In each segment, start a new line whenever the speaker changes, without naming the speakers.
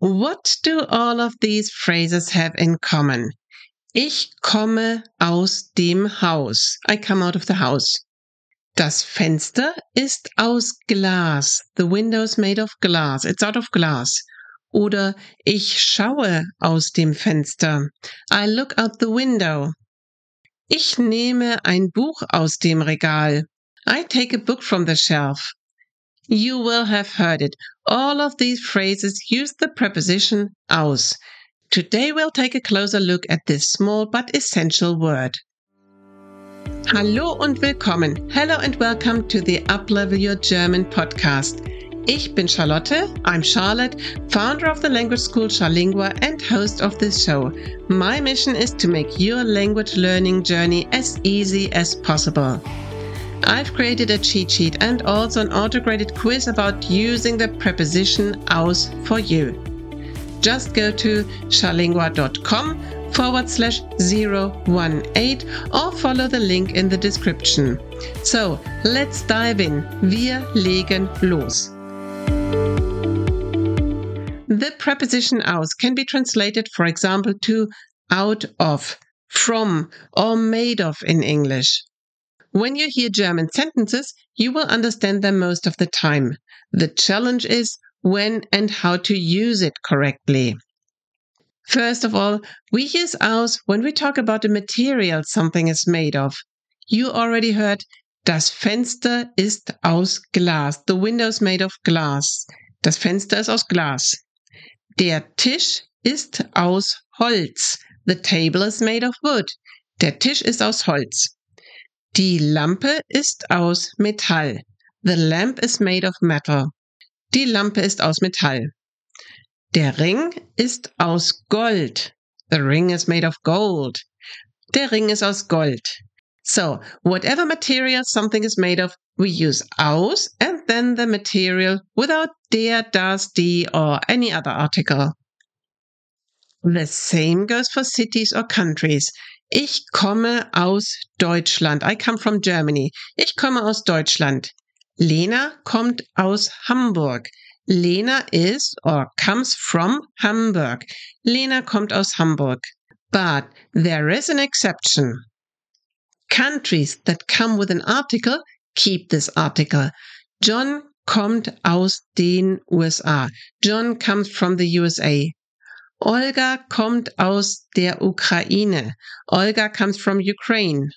What do all of these phrases have in common? Ich komme aus dem Haus. I come out of the house. Das Fenster ist aus Glas. The window is made of glass. It's out of glass. Oder ich schaue aus dem Fenster. I look out the window. Ich nehme ein Buch aus dem Regal. I take a book from the shelf. You will have heard it. All of these phrases use the preposition aus. Today we'll take a closer look at this small but essential word. Hallo und willkommen. Hello and welcome to the Uplevel Your German podcast. Ich bin Charlotte. I'm Charlotte, founder of the language school Charlingua and host of this show. My mission is to make your language learning journey as easy as possible. I've created a cheat sheet and also an auto-graded quiz about using the preposition aus for you. Just go to charlingua.com forward slash 018 or follow the link in the description. So, let's dive in. Wir legen los. The preposition aus can be translated, for example, to out of, from, or made of in English. When you hear German sentences, you will understand them most of the time. The challenge is when and how to use it correctly. First of all, we use aus when we talk about the material something is made of. You already heard, das Fenster ist aus Glas. The window is made of glass. Das Fenster ist aus Glas. Der Tisch ist aus Holz. The table is made of wood. Der Tisch ist aus Holz. Die Lampe ist aus Metall. The lamp is made of metal. Die Lampe ist aus Metall. Der Ring ist aus Gold. The ring is made of gold. Der Ring ist aus Gold. So, whatever material something is made of, we use aus and then the material without der, das, die, or any other article. The same goes for cities or countries. Ich komme aus Deutschland. I come from Germany. Ich komme aus Deutschland. Lena kommt aus Hamburg. Lena is or comes from Hamburg. Lena kommt aus Hamburg. But there is an exception. Countries that come with an article keep this article. John kommt aus den USA. John comes from the USA. Olga kommt aus der Ukraine. Olga comes from Ukraine.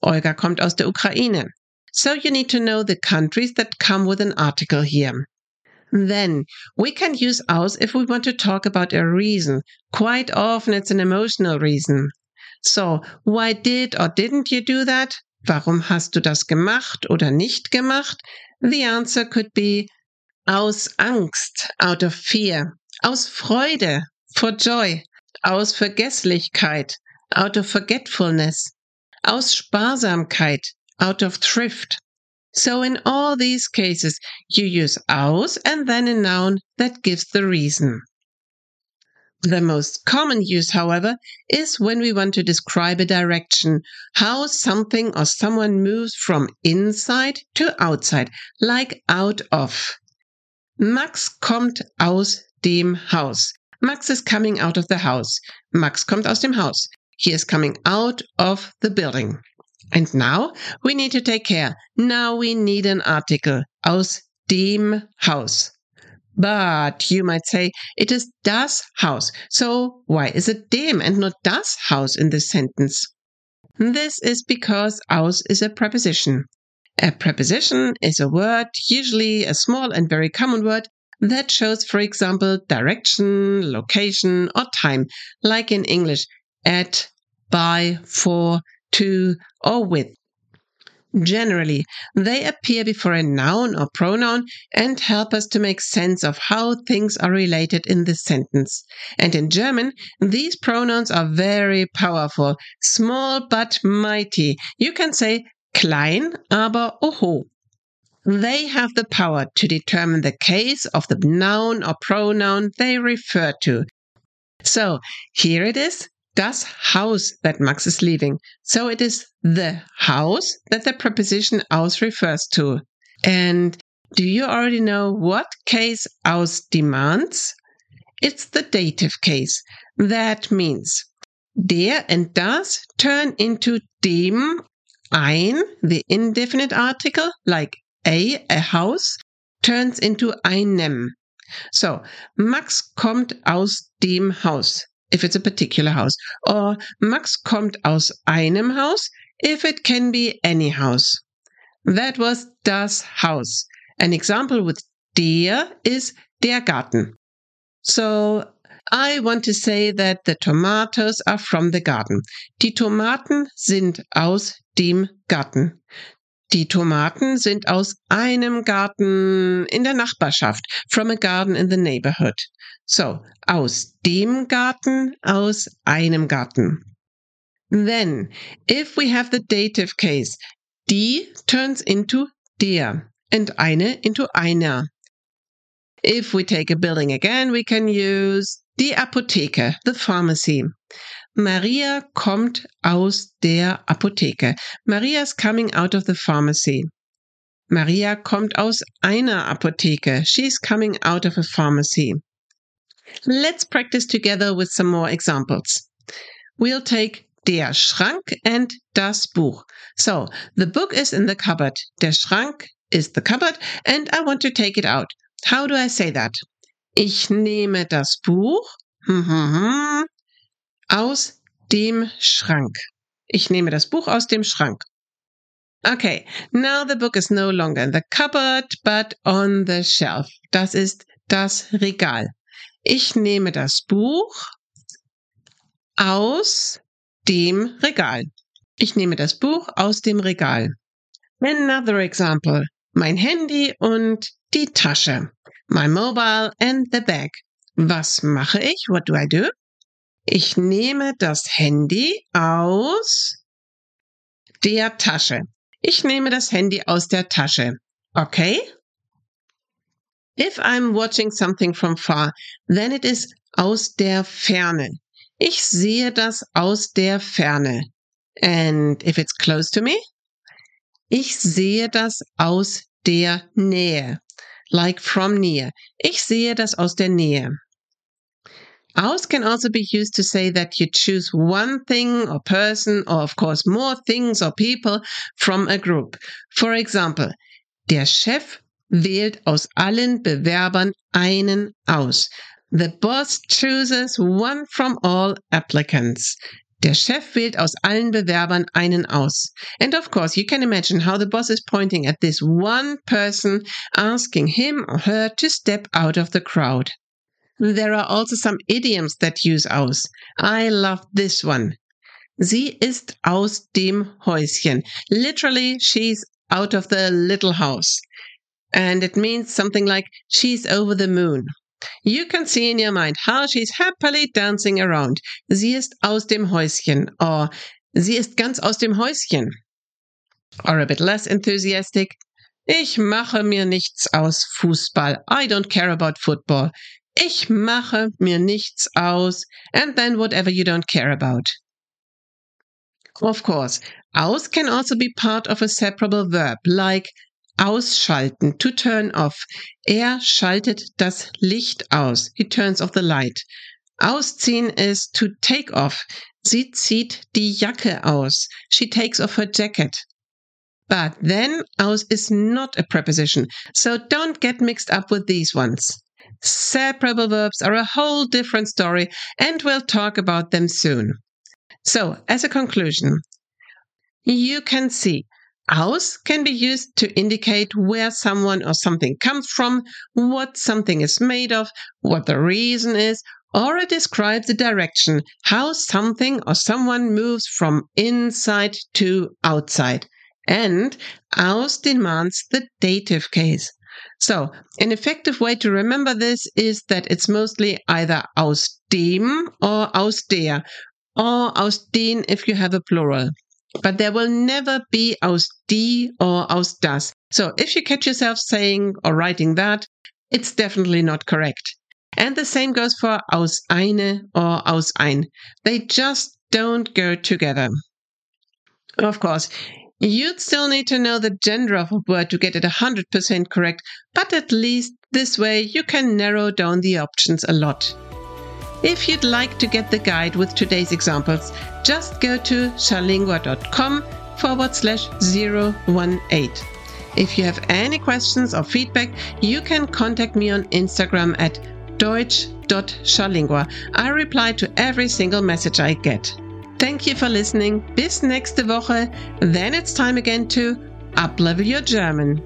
Olga kommt aus der Ukraine. So you need to know the countries that come with an article here. Then we can use aus if we want to talk about a reason. Quite often it's an emotional reason. So, why did or didn't you do that? Warum hast du das gemacht oder nicht gemacht? The answer could be aus Angst, out of fear, aus Freude, for joy, aus Vergesslichkeit, out of forgetfulness, aus Sparsamkeit, out of thrift. So in all these cases, you use aus and then a noun that gives the reason. The most common use, however, is when we want to describe a direction, how something or someone moves from inside to outside, like out of. Max kommt aus dem Haus. Max is coming out of the house. Max kommt aus dem Haus. He is coming out of the building. And now we need to take care. Now we need an article. Aus dem Haus. But you might say it is das Haus. So why is it dem and not das Haus in this sentence? This is because aus is a preposition. A preposition is a word, usually a small and very common word, that shows, for example, direction, location, or time, like in English, at, by, for, to, or with. Generally, they appear before a noun or pronoun and help us to make sense of how things are related in this sentence. And in German, these pronouns are very powerful, small but mighty. You can say klein, aber oho. They have the power to determine the case of the noun or pronoun they refer to. So here it is, das Haus that Max is leaving. So it is the house that the preposition aus refers to. And do you already know what case aus demands? It's the dative case. That means der and das turn into dem, ein, the indefinite article, like a, a house, turns into einem. So, Max kommt aus dem Haus, if it's a particular house. Or Max kommt aus einem Haus, if it can be any house. That was das Haus. An example with der is der Garten. So I want to say that the tomatoes are from the garden. Die Tomaten sind aus dem Garten. Die Tomaten sind aus einem Garten in der Nachbarschaft. From a garden in the neighborhood. So, aus dem Garten, aus einem Garten. Then, if we have the dative case, die turns into der and eine into einer. If we take a building again, we can use die Apotheke, the pharmacy. Maria kommt aus der Apotheke. Maria is coming out of the pharmacy. Maria kommt aus einer Apotheke. She's coming out of a pharmacy. Let's practice together with some more examples. We'll take der Schrank and das Buch. So, the book is in the cupboard. Der Schrank is the cupboard and I want to take it out. How do I say that? Ich nehme das Buch hm, hm, hm, aus dem Schrank. Ich nehme das Buch aus dem Schrank. Okay, now the book is no longer in the cupboard, but on the shelf. Das ist das Regal. Ich nehme das Buch aus dem Regal. Ich nehme das Buch aus dem Regal. Another example. Mein Handy und die Tasche. My mobile and the bag. Was mache ich? What do I do? Ich nehme das Handy aus der Tasche. Ich nehme das Handy aus der Tasche. Okay? If I'm watching something from far, then it is aus der Ferne. Ich sehe das aus der Ferne. And if it's close to me? Ich sehe das aus der Nähe. Like from near. Ich sehe das aus der Nähe. Aus can also be used to say that you choose one thing or person or of course more things or people from a group. For example, der Chef wählt aus allen Bewerbern einen aus. The boss chooses one from all applicants. Der Chef wählt aus allen Bewerbern einen aus. And of course, you can imagine how the boss is pointing at this one person, asking him or her to step out of the crowd. There are also some idioms that use aus. I love this one. Sie ist aus dem Häuschen. Literally, she's out of the little house. And it means something like she's over the moon. You can see in your mind how she's happily dancing around. Sie ist aus dem Häuschen or sie ist ganz aus dem Häuschen. Or a bit less enthusiastic. Ich mache mir nichts aus Fußball. I don't care about football. Ich mache mir nichts aus. And then whatever you don't care about. Of course, aus can also be part of a separable verb, like Ausschalten, to turn off. Er schaltet das Licht aus. He turns off the light. Ausziehen is to take off. Sie zieht die Jacke aus. She takes off her jacket. But then aus is not a preposition, so don't get mixed up with these ones. Separable verbs are a whole different story, and we'll talk about them soon. So, as a conclusion, you can see Aus can be used to indicate where someone or something comes from, what something is made of, what the reason is, or it describes the direction, how something or someone moves from inside to outside. And aus demands the dative case. So, an effective way to remember this is that it's mostly either aus dem or aus der, or aus den if you have a plural but there will never be aus die or aus das. So if you catch yourself saying or writing that, it's definitely not correct. And the same goes for aus eine or aus ein. They just don't go together. Of course, you'd still need to know the gender of a word to get it 100% correct, but at least this way you can narrow down the options a lot. If you'd like to get the guide with today's examples, just go to charlingua.com forward slash 018. If you have any questions or feedback, you can contact me on Instagram at deutsch.charlingua. I reply to every single message I get. Thank you for listening. Bis nächste Woche. Then it's time again to uplevel your German.